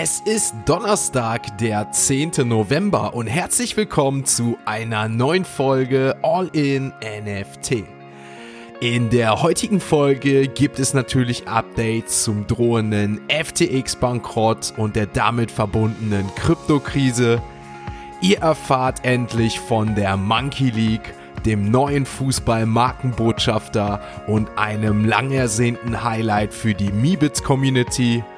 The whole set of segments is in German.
Es ist Donnerstag, der 10. November und herzlich willkommen zu einer neuen Folge All in NFT. In der heutigen Folge gibt es natürlich Updates zum drohenden FTX-Bankrott und der damit verbundenen Kryptokrise. Ihr erfahrt endlich von der Monkey League, dem neuen Fußball-Markenbotschafter und einem lang ersehnten Highlight für die Meebits-Community –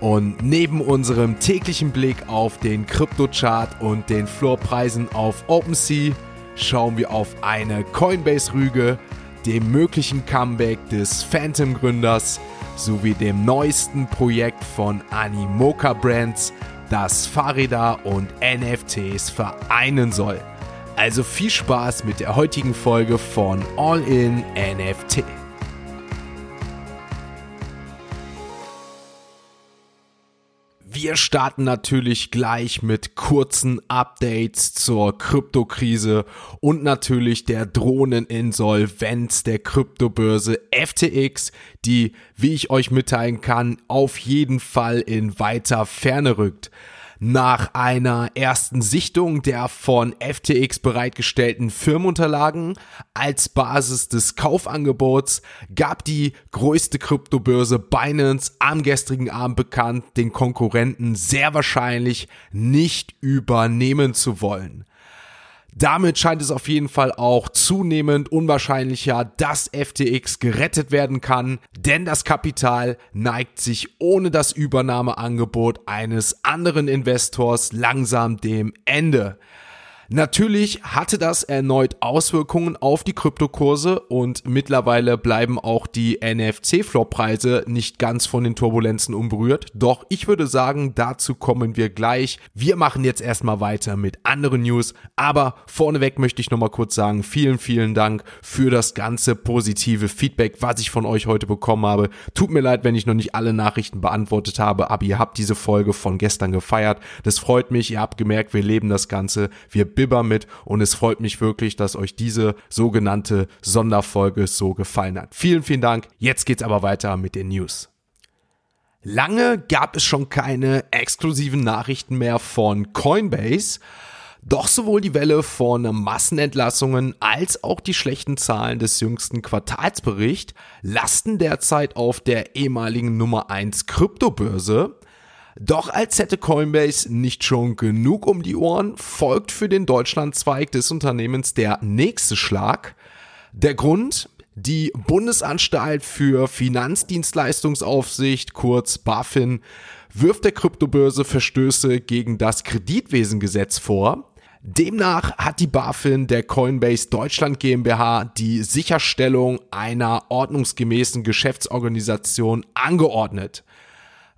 und neben unserem täglichen Blick auf den Kryptochart und den Floorpreisen auf OpenSea schauen wir auf eine Coinbase-Rüge, dem möglichen Comeback des Phantom-Gründers sowie dem neuesten Projekt von Animoca Brands, das Fahrräder und NFTs vereinen soll. Also viel Spaß mit der heutigen Folge von All in NFT. Wir starten natürlich gleich mit kurzen Updates zur Kryptokrise und natürlich der Drohneninsolvenz der Kryptobörse FTX, die, wie ich euch mitteilen kann, auf jeden Fall in weiter Ferne rückt. Nach einer ersten Sichtung der von FTX bereitgestellten Firmenunterlagen als Basis des Kaufangebots gab die größte Kryptobörse Binance am gestrigen Abend bekannt, den Konkurrenten sehr wahrscheinlich nicht übernehmen zu wollen. Damit scheint es auf jeden Fall auch zunehmend unwahrscheinlicher, dass FTX gerettet werden kann, denn das Kapital neigt sich ohne das Übernahmeangebot eines anderen Investors langsam dem Ende. Natürlich hatte das erneut Auswirkungen auf die Kryptokurse und mittlerweile bleiben auch die NFC-Flop-Preise nicht ganz von den Turbulenzen unberührt. Doch ich würde sagen, dazu kommen wir gleich. Wir machen jetzt erstmal weiter mit anderen News, aber vorneweg möchte ich nochmal kurz sagen, vielen, vielen Dank für das ganze positive Feedback, was ich von euch heute bekommen habe. Tut mir leid, wenn ich noch nicht alle Nachrichten beantwortet habe, aber ihr habt diese Folge von gestern gefeiert. Das freut mich. Ihr habt gemerkt, wir leben das Ganze. Wir Bibber mit und es freut mich wirklich, dass euch diese sogenannte Sonderfolge so gefallen hat. Vielen, vielen Dank. Jetzt geht's aber weiter mit den News. Lange gab es schon keine exklusiven Nachrichten mehr von Coinbase. Doch sowohl die Welle von Massenentlassungen als auch die schlechten Zahlen des jüngsten Quartalsberichts lasten derzeit auf der ehemaligen Nummer 1 Kryptobörse. Doch als hätte Coinbase nicht schon genug um die Ohren, folgt für den Deutschlandzweig des Unternehmens der nächste Schlag. Der Grund? Die Bundesanstalt für Finanzdienstleistungsaufsicht, kurz BaFin, wirft der Kryptobörse Verstöße gegen das Kreditwesengesetz vor. Demnach hat die BaFin der Coinbase Deutschland GmbH die Sicherstellung einer ordnungsgemäßen Geschäftsorganisation angeordnet.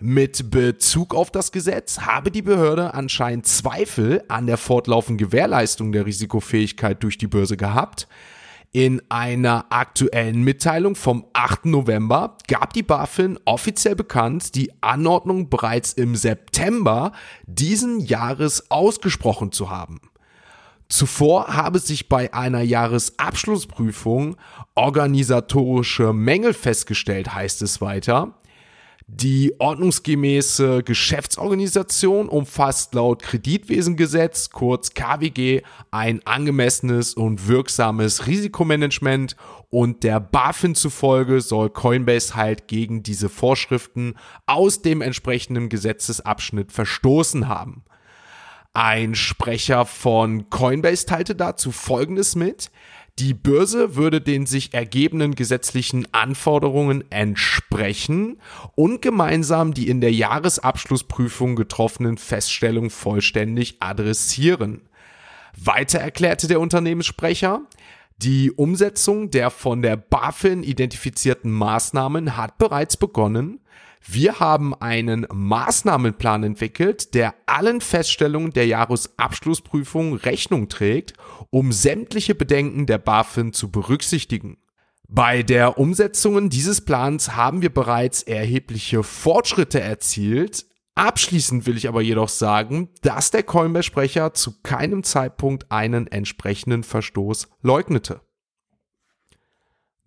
Mit Bezug auf das Gesetz habe die Behörde anscheinend Zweifel an der fortlaufenden Gewährleistung der Risikofähigkeit durch die Börse gehabt. In einer aktuellen Mitteilung vom 8. November gab die BaFin offiziell bekannt, die Anordnung bereits im September diesen Jahres ausgesprochen zu haben. Zuvor habe sich bei einer Jahresabschlussprüfung organisatorische Mängel festgestellt, heißt es weiter. Die ordnungsgemäße Geschäftsorganisation umfasst laut Kreditwesengesetz, kurz KWG, ein angemessenes und wirksames Risikomanagement und der BaFin zufolge soll Coinbase halt gegen diese Vorschriften aus dem entsprechenden Gesetzesabschnitt verstoßen haben. Ein Sprecher von Coinbase teilte dazu Folgendes mit. Die Börse würde den sich ergebenden gesetzlichen Anforderungen entsprechen und gemeinsam die in der Jahresabschlussprüfung getroffenen Feststellungen vollständig adressieren. Weiter erklärte der Unternehmenssprecher, die Umsetzung der von der BaFin identifizierten Maßnahmen hat bereits begonnen. Wir haben einen Maßnahmenplan entwickelt, der allen Feststellungen der Jahresabschlussprüfung Rechnung trägt, um sämtliche Bedenken der BaFin zu berücksichtigen. Bei der Umsetzung dieses Plans haben wir bereits erhebliche Fortschritte erzielt. Abschließend will ich aber jedoch sagen, dass der Coinbase-Sprecher zu keinem Zeitpunkt einen entsprechenden Verstoß leugnete.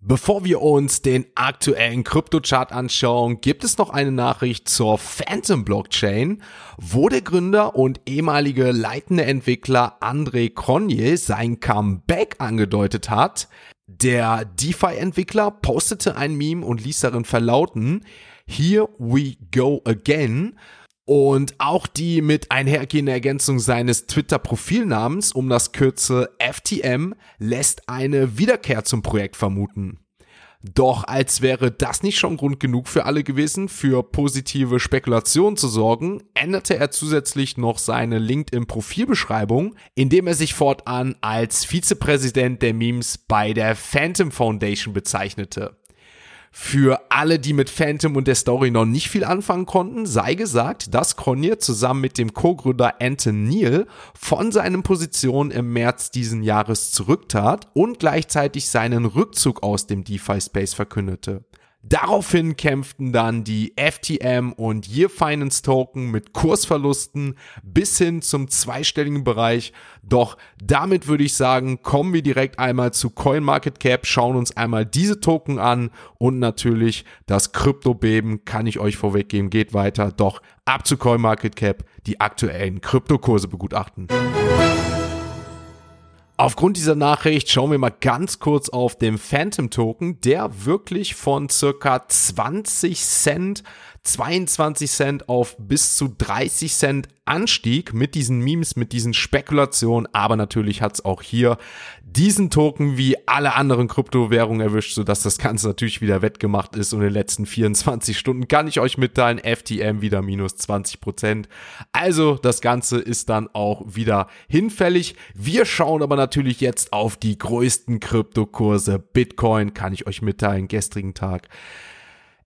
Bevor wir uns den aktuellen Kryptochart anschauen, gibt es noch eine Nachricht zur Phantom Blockchain, wo der Gründer und ehemalige leitende Entwickler André Cronje sein Comeback angedeutet hat. Der DeFi-Entwickler postete ein Meme und ließ darin verlauten, Here we go again. Und auch die mit einhergehende Ergänzung seines Twitter-Profilnamens um das Kürzel FTM lässt eine Wiederkehr zum Projekt vermuten. Doch als wäre das nicht schon Grund genug für alle gewesen, für positive Spekulationen zu sorgen, änderte er zusätzlich noch seine LinkedIn-Profilbeschreibung, indem er sich fortan als Vizepräsident der Memes bei der Phantom Foundation bezeichnete. Für alle, die mit Phantom und der Story noch nicht viel anfangen konnten, sei gesagt, dass Connier zusammen mit dem Co-Gründer Anton Neal von seinen Positionen im März diesen Jahres zurücktat und gleichzeitig seinen Rückzug aus dem DeFi-Space verkündete. Daraufhin kämpften dann die FTM und Year Finance Token mit Kursverlusten bis hin zum zweistelligen Bereich. Doch damit würde ich sagen, kommen wir direkt einmal zu CoinMarketCap, schauen uns einmal diese Token an und natürlich das Kryptobeben kann ich euch vorweggeben, geht weiter. Doch ab zu CoinMarketCap, die aktuellen Kryptokurse begutachten. Aufgrund dieser Nachricht schauen wir mal ganz kurz auf den Phantom Token, der wirklich von circa 20 Cent 22 Cent auf bis zu 30 Cent Anstieg mit diesen Memes, mit diesen Spekulationen, aber natürlich hat es auch hier diesen Token wie alle anderen Kryptowährungen erwischt, sodass das Ganze natürlich wieder wettgemacht ist und in den letzten 24 Stunden kann ich euch mitteilen, FTM wieder minus 20 Prozent. Also das Ganze ist dann auch wieder hinfällig. Wir schauen aber natürlich jetzt auf die größten Kryptokurse. Bitcoin kann ich euch mitteilen, gestrigen Tag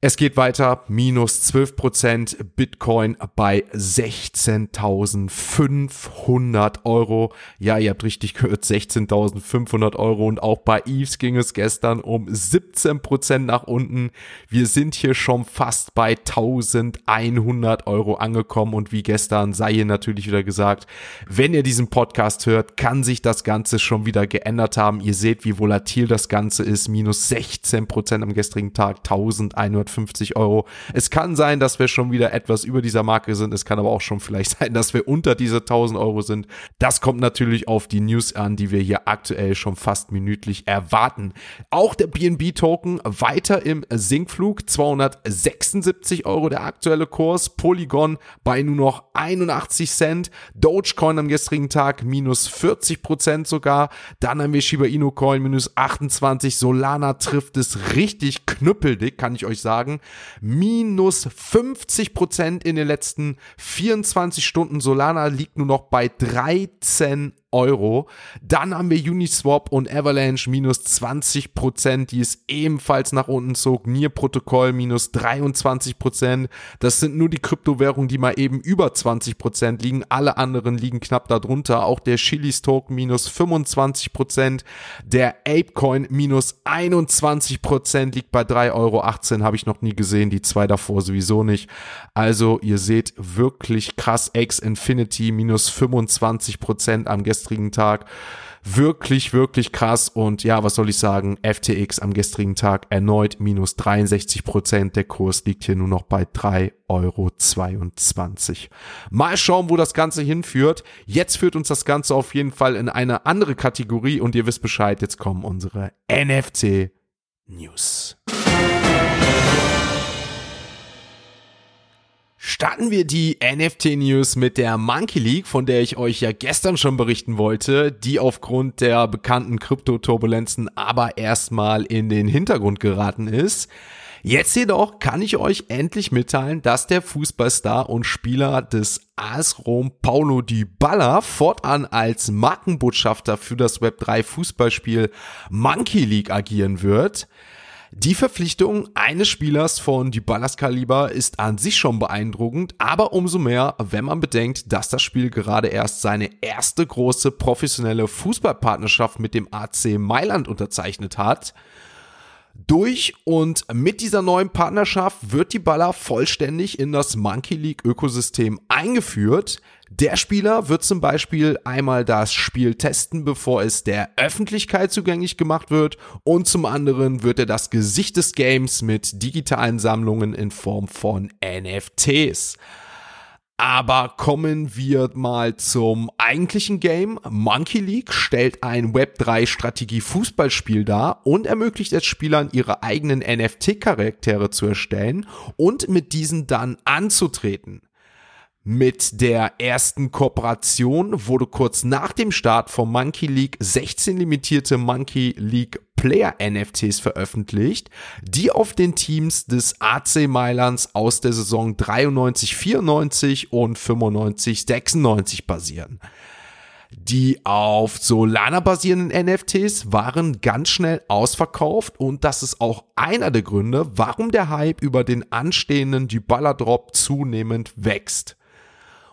es geht weiter, minus 12%, Bitcoin bei 16.500 Euro. Ja, ihr habt richtig gehört, 16.500 Euro und auch bei Eves ging es gestern um 17% nach unten. Wir sind hier schon fast bei 1.100 Euro angekommen und wie gestern sei hier natürlich wieder gesagt, wenn ihr diesen Podcast hört, kann sich das Ganze schon wieder geändert haben. Ihr seht, wie volatil das Ganze ist, minus 16% am gestrigen Tag, 1.100 150 Euro. Es kann sein, dass wir schon wieder etwas über dieser Marke sind. Es kann aber auch schon vielleicht sein, dass wir unter diese 1000 Euro sind. Das kommt natürlich auf die News an, die wir hier aktuell schon fast minütlich erwarten. Auch der BNB-Token weiter im Sinkflug. 276 Euro der aktuelle Kurs. Polygon bei nur noch 81 Cent. Dogecoin am gestrigen Tag minus 40 Prozent sogar. Dann haben wir Shiba Inu Coin minus 28. Solana trifft es richtig knüppeldick, kann ich euch sagen sagen, minus 50 Prozent in den letzten 24 Stunden. Solana liegt nur noch bei 13 Euro. Dann haben wir Uniswap und Avalanche minus 20 Prozent, die es ebenfalls nach unten zog. Nier Protokoll minus 23 Prozent. Das sind nur die Kryptowährungen, die mal eben über 20 Prozent liegen. Alle anderen liegen knapp darunter. Auch der Chilis Token minus 25 Prozent. Der Apecoin minus 21 Prozent liegt bei 3,18 Euro. Habe ich noch nie gesehen. Die zwei davor sowieso nicht. Also ihr seht wirklich krass. X Infinity minus 25 Prozent am gestrigen gestrigen Tag. Wirklich, wirklich krass. Und ja, was soll ich sagen? FTX am gestrigen Tag erneut minus 63 Prozent. Der Kurs liegt hier nur noch bei 3,22 Euro. Mal schauen, wo das Ganze hinführt. Jetzt führt uns das Ganze auf jeden Fall in eine andere Kategorie und ihr wisst Bescheid. Jetzt kommen unsere NFT News. Starten wir die NFT-News mit der Monkey League, von der ich euch ja gestern schon berichten wollte, die aufgrund der bekannten Kryptoturbulenzen aber erstmal in den Hintergrund geraten ist. Jetzt jedoch kann ich euch endlich mitteilen, dass der Fußballstar und Spieler des AS Rom Paulo Di Balla fortan als Markenbotschafter für das Web3 Fußballspiel Monkey League agieren wird. Die Verpflichtung eines Spielers von Dybalas Kaliber ist an sich schon beeindruckend, aber umso mehr, wenn man bedenkt, dass das Spiel gerade erst seine erste große professionelle Fußballpartnerschaft mit dem AC Mailand unterzeichnet hat. Durch und mit dieser neuen Partnerschaft wird die Baller vollständig in das Monkey League Ökosystem eingeführt. Der Spieler wird zum Beispiel einmal das Spiel testen, bevor es der Öffentlichkeit zugänglich gemacht wird und zum anderen wird er das Gesicht des Games mit digitalen Sammlungen in Form von NFTs. Aber kommen wir mal zum eigentlichen Game. Monkey League stellt ein Web3 Strategie Fußballspiel dar und ermöglicht es Spielern ihre eigenen NFT Charaktere zu erstellen und mit diesen dann anzutreten. Mit der ersten Kooperation wurde kurz nach dem Start von Monkey League 16 limitierte Monkey League Player NFTs veröffentlicht, die auf den Teams des AC Mailands aus der Saison 93-94 und 95-96 basieren. Die auf Solana basierenden NFTs waren ganz schnell ausverkauft und das ist auch einer der Gründe, warum der Hype über den anstehenden Dybala Drop zunehmend wächst.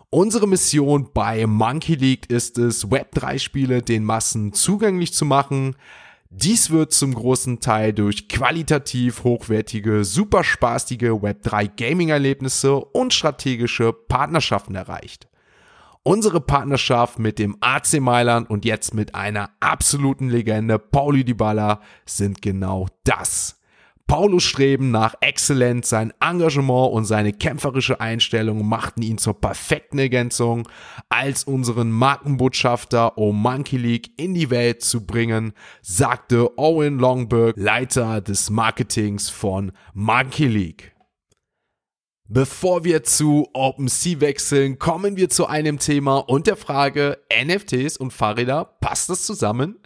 Unsere Mission bei Monkey League ist es, Web3-Spiele den Massen zugänglich zu machen. Dies wird zum großen Teil durch qualitativ hochwertige, super spaßige Web3 Gaming-Erlebnisse und strategische Partnerschaften erreicht. Unsere Partnerschaft mit dem AC Mailand und jetzt mit einer absoluten Legende Pauli Dybala sind genau das. Paulus Streben nach Exzellenz, sein Engagement und seine kämpferische Einstellung machten ihn zur perfekten Ergänzung als unseren Markenbotschafter, um Monkey League in die Welt zu bringen, sagte Owen Longberg, Leiter des Marketings von Monkey League. Bevor wir zu OpenSea wechseln, kommen wir zu einem Thema und der Frage NFTs und Fahrräder, passt das zusammen?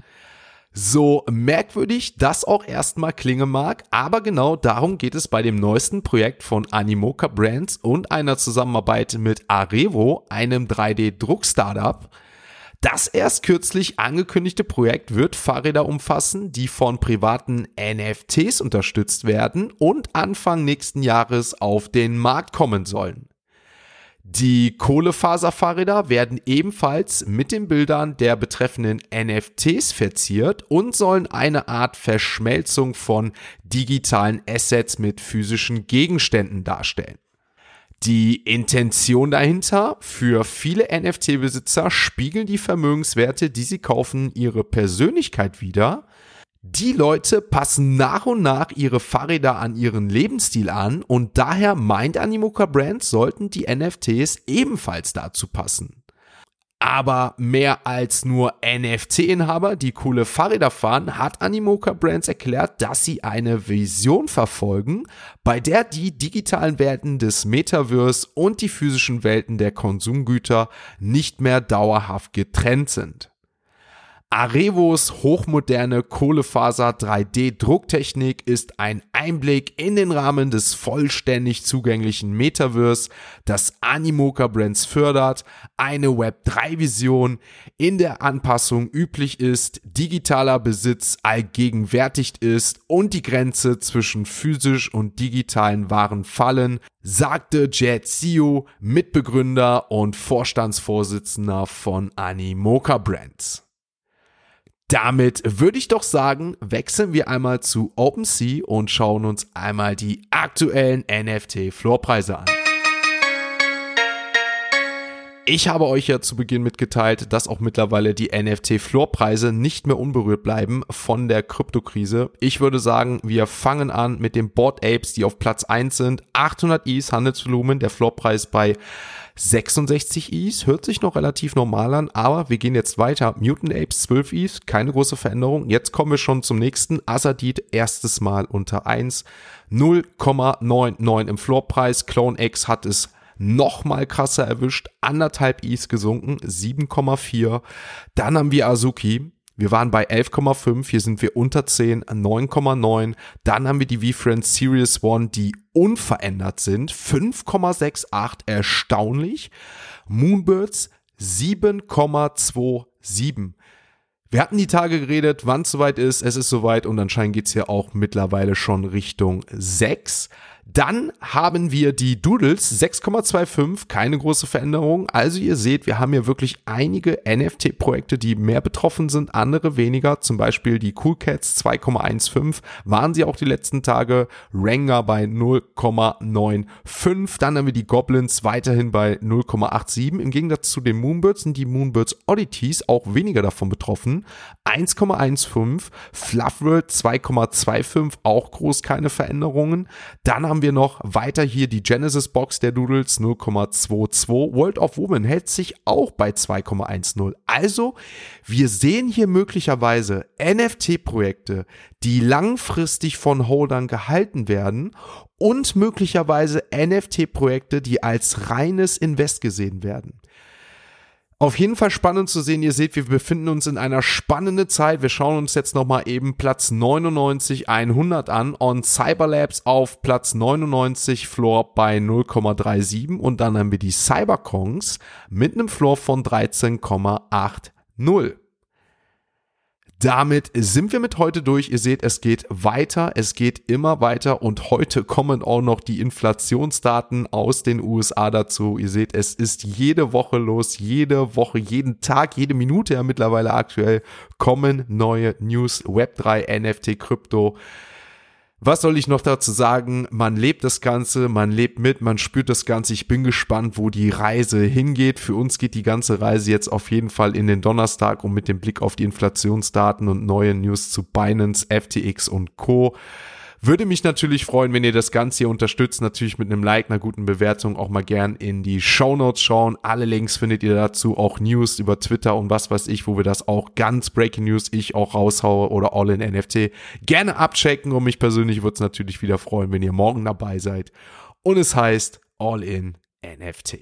So merkwürdig das auch erstmal klingen mag, aber genau darum geht es bei dem neuesten Projekt von Animoca Brands und einer Zusammenarbeit mit Arevo, einem 3D-Druck-Startup. Das erst kürzlich angekündigte Projekt wird Fahrräder umfassen, die von privaten NFTs unterstützt werden und Anfang nächsten Jahres auf den Markt kommen sollen. Die Kohlefaserfahrräder werden ebenfalls mit den Bildern der betreffenden NFTs verziert und sollen eine Art Verschmelzung von digitalen Assets mit physischen Gegenständen darstellen. Die Intention dahinter, für viele NFT-Besitzer spiegeln die Vermögenswerte, die sie kaufen, ihre Persönlichkeit wider die Leute passen nach und nach ihre Fahrräder an ihren Lebensstil an und daher meint Animoca Brands sollten die NFTs ebenfalls dazu passen. Aber mehr als nur NFT-Inhaber, die coole Fahrräder fahren, hat Animoca Brands erklärt, dass sie eine Vision verfolgen, bei der die digitalen Welten des Metaverse und die physischen Welten der Konsumgüter nicht mehr dauerhaft getrennt sind. Arevos hochmoderne Kohlefaser 3D Drucktechnik ist ein Einblick in den Rahmen des vollständig zugänglichen Metaverse, das Animoca Brands fördert, eine Web 3 Vision in der Anpassung üblich ist, digitaler Besitz allgegenwärtigt ist und die Grenze zwischen physisch und digitalen Waren fallen, sagte Jet Seo, Mitbegründer und Vorstandsvorsitzender von Animoca Brands. Damit würde ich doch sagen, wechseln wir einmal zu OpenSea und schauen uns einmal die aktuellen NFT-Floorpreise an. Ich habe euch ja zu Beginn mitgeteilt, dass auch mittlerweile die NFT-Floorpreise nicht mehr unberührt bleiben von der Kryptokrise. Ich würde sagen, wir fangen an mit den Board Apes, die auf Platz 1 sind. 800 Is Handelsvolumen, der Floorpreis bei 66 Is hört sich noch relativ normal an, aber wir gehen jetzt weiter. Mutant Apes 12 Is, keine große Veränderung. Jetzt kommen wir schon zum nächsten. Asadid, erstes Mal unter 1. 0,99 im Floorpreis. Clone X hat es noch mal krasser erwischt. Anderthalb Is gesunken, 7,4. Dann haben wir Azuki, wir waren bei 11,5, hier sind wir unter 10, 9,9. Dann haben wir die V-Friends Series One, die unverändert sind, 5,68, erstaunlich. Moonbirds 7,27. Wir hatten die Tage geredet, wann es soweit ist, es ist soweit und anscheinend geht's hier auch mittlerweile schon Richtung 6. Dann haben wir die Doodles 6,25, keine große Veränderung. Also ihr seht, wir haben hier wirklich einige NFT-Projekte, die mehr betroffen sind, andere weniger. Zum Beispiel die Cool Cats 2,15 waren sie auch die letzten Tage. Ranga bei 0,95. Dann haben wir die Goblins weiterhin bei 0,87. Im Gegensatz zu den Moonbirds sind die Moonbirds Oddities auch weniger davon betroffen. 1,15. Fluffworld 2,25, auch groß keine Veränderungen. Dann haben wir noch weiter hier die Genesis Box der Doodles 0,22. World of Woman hält sich auch bei 2,10. Also, wir sehen hier möglicherweise NFT-Projekte, die langfristig von Holdern gehalten werden und möglicherweise NFT-Projekte, die als reines Invest gesehen werden. Auf jeden Fall spannend zu sehen. Ihr seht, wir befinden uns in einer spannenden Zeit. Wir schauen uns jetzt nochmal eben Platz 99 100 an. On Cyberlabs auf Platz 99, Floor bei 0,37. Und dann haben wir die Cyberkongs mit einem Floor von 13,80. Damit sind wir mit heute durch. Ihr seht, es geht weiter, es geht immer weiter und heute kommen auch noch die Inflationsdaten aus den USA dazu. Ihr seht, es ist jede Woche los, jede Woche, jeden Tag, jede Minute ja mittlerweile aktuell kommen neue News, Web3, NFT, Krypto. Was soll ich noch dazu sagen? Man lebt das Ganze, man lebt mit, man spürt das Ganze. Ich bin gespannt, wo die Reise hingeht. Für uns geht die ganze Reise jetzt auf jeden Fall in den Donnerstag und mit dem Blick auf die Inflationsdaten und neue News zu Binance, FTX und Co. Würde mich natürlich freuen, wenn ihr das Ganze hier unterstützt, natürlich mit einem Like, einer guten Bewertung, auch mal gern in die Show Notes schauen. Alle Links findet ihr dazu, auch News über Twitter und was weiß ich, wo wir das auch ganz Breaking News ich auch raushaue oder All in NFT. Gerne abchecken und mich persönlich würde es natürlich wieder freuen, wenn ihr morgen dabei seid. Und es heißt All in NFT.